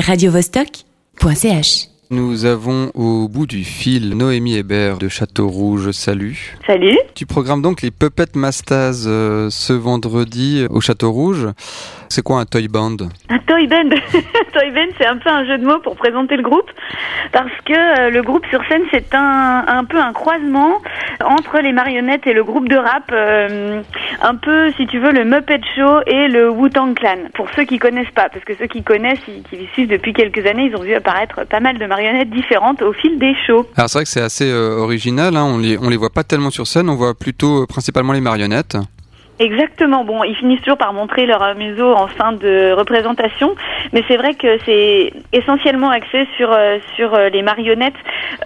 radiovostok.ch. Nous avons au bout du fil Noémie Hébert de Château Rouge. Salut. Salut. Tu programmes donc les Puppet Mastaz euh, ce vendredi au Château Rouge. C'est quoi un toy band? Un toy band. toy band, c'est un peu un jeu de mots pour présenter le groupe, parce que euh, le groupe sur scène, c'est un, un peu un croisement entre les marionnettes et le groupe de rap, euh, un peu, si tu veux, le Muppet Show et le Wu-Tang Clan. Pour ceux qui connaissent pas, parce que ceux qui connaissent, qui, qui les suivent depuis quelques années, ils ont vu apparaître pas mal de marionnettes différentes au fil des shows. Alors c'est vrai que c'est assez euh, original, hein. on, les, on les voit pas tellement sur scène, on voit plutôt euh, principalement les marionnettes. Exactement. Bon, ils finissent toujours par montrer leur amuso en fin de représentation, mais c'est vrai que c'est essentiellement axé sur euh, sur euh, les marionnettes.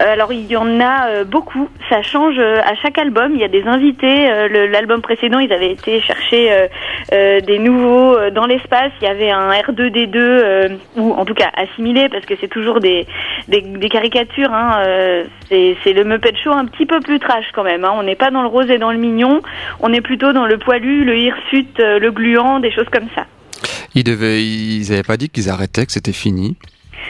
Euh, alors il y en a beaucoup. Ça change à chaque album. Il y a des invités. L'album précédent, ils avaient été chercher des nouveaux dans l'espace. Il y avait un R2D2 euh, ou en tout cas assimilé parce que c'est toujours des des, des caricatures. Hein, c'est le Muppet Show un petit peu plus trash quand même. Hein. On n'est pas dans le rose et dans le mignon. On est plutôt dans le poilu, le hirsute, euh, le gluant, des choses comme ça. Ils devaient, ils avaient pas dit qu'ils arrêtaient, que c'était fini.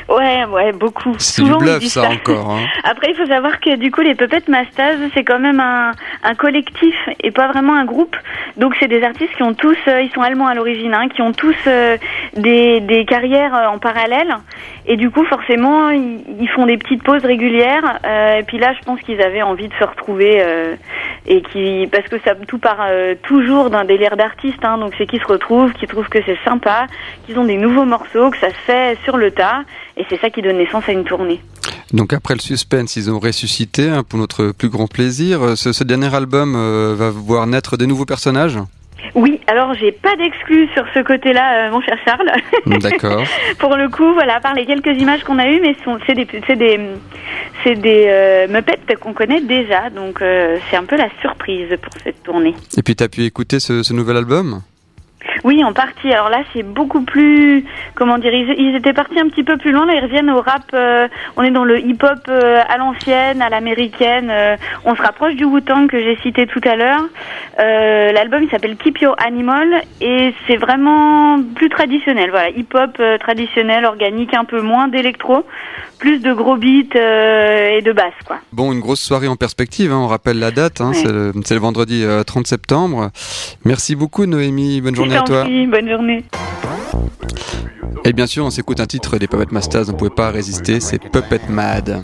Ouais, ouais, beaucoup. C'est du bluff disent ça encore. Hein. Après, il faut savoir que du coup, les Puppet Masters, c'est quand même un, un collectif et pas vraiment un groupe. Donc, c'est des artistes qui ont tous, euh, ils sont allemands à l'origine, hein, qui ont tous euh, des, des carrières en parallèle. Et du coup, forcément, ils, font des petites pauses régulières. Euh, et puis là, je pense qu'ils avaient envie de se retrouver euh, et qui, parce que ça tout part euh, toujours d'un délire d'artiste. Hein, donc, c'est qu'ils se retrouvent, qu'ils trouvent que c'est sympa, qu'ils ont des nouveaux morceaux, que ça se fait sur le tas. Et c'est ça qui donne naissance à une tournée. Donc après le suspense, ils ont ressuscité hein, pour notre plus grand plaisir. Euh, Ce, ce dernier album euh, va voir naître des nouveaux personnages? Oui, alors j'ai pas d'exclus sur ce côté-là, euh, mon cher Charles. D'accord. Pour le coup, voilà, à part les quelques images qu'on a eues, mais c'est des, c'est des, c'est des euh, Muppets qu'on connaît déjà, donc euh, c'est un peu la surprise pour cette tournée. Et puis t'as pu écouter ce, ce nouvel album? Oui, en partie. Alors là, c'est beaucoup plus, comment dire, ils, ils étaient partis un petit peu plus loin. Là, ils reviennent au rap. euh, on est dans le hip-hop euh, à l'ancienne, à l'américaine. euh, on se rapproche du Wu-Tang que j'ai cité tout à l'heure. L'album, il s'appelle Keep Your Animal et c'est vraiment plus traditionnel. Voilà, hip-hop traditionnel, organique, un peu moins d'électro, plus de gros beats et de basse, quoi. Bon, une grosse soirée en perspective, hein, on rappelle la date, hein, c'est le, le vendredi euh, 30 septembre. Merci beaucoup Noémie, bonne journée à t'en toi. bonne journée. Et bien sûr, on s'écoute un titre des Puppet Masters, on pouvait pas résister, c'est Puppet Mad.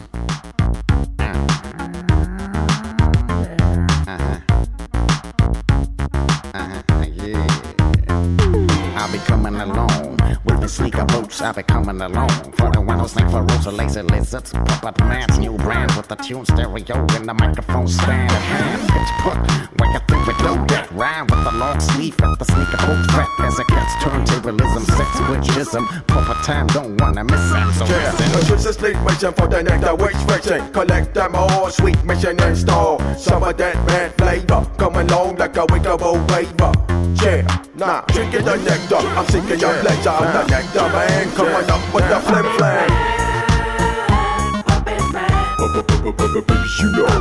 Boots. I'll be coming along for the windows, snake for lazy lizards, puppet mans, new brand with the tune stereo and the microphone stand at hand. Pitch put, where you think we do that? Rhyme with the long sleeve at the sneaker boot rap as it gets turntablism, sex witchism. Puppet time, don't wanna miss it. So Yeah, listen. sleep mission for the nectar waste fraction. Collect them all, sweet mission install. Some of that bad flavor come along like a wickable waiver. Yeah, nah, drinking the nectar. I'm seeking your pleasure. I'm the nectar man, coming up with the flim flam. Baby, you.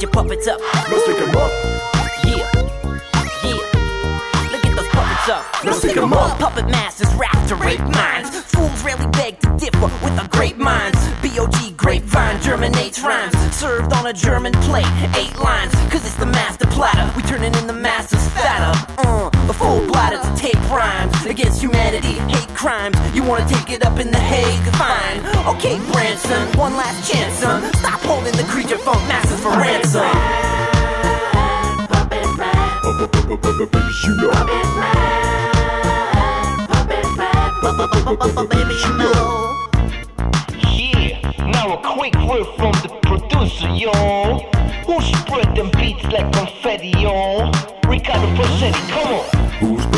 Get your puppets up. Let's stick 'em up. Yeah. Yeah. Look at those puppets up. Let's stick 'em up. Puppet masters rap to rape minds. Fools rarely beg to differ with our great minds. B.O.G. grapevine germinates rhymes. Served on a German plate, eight lines, cause it's the master platter. We turning in the take against humanity, hate crimes. You wanna take it up in the Hague? Fine. Okay, Branson, one last chance, son. Stop holding the creature funk masters for ransom. Yeah, now a quick word from the producer, yo. Who spread them beats like confetti, yo? Ricardo Rossetti, come on.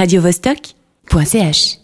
radiovostok.ch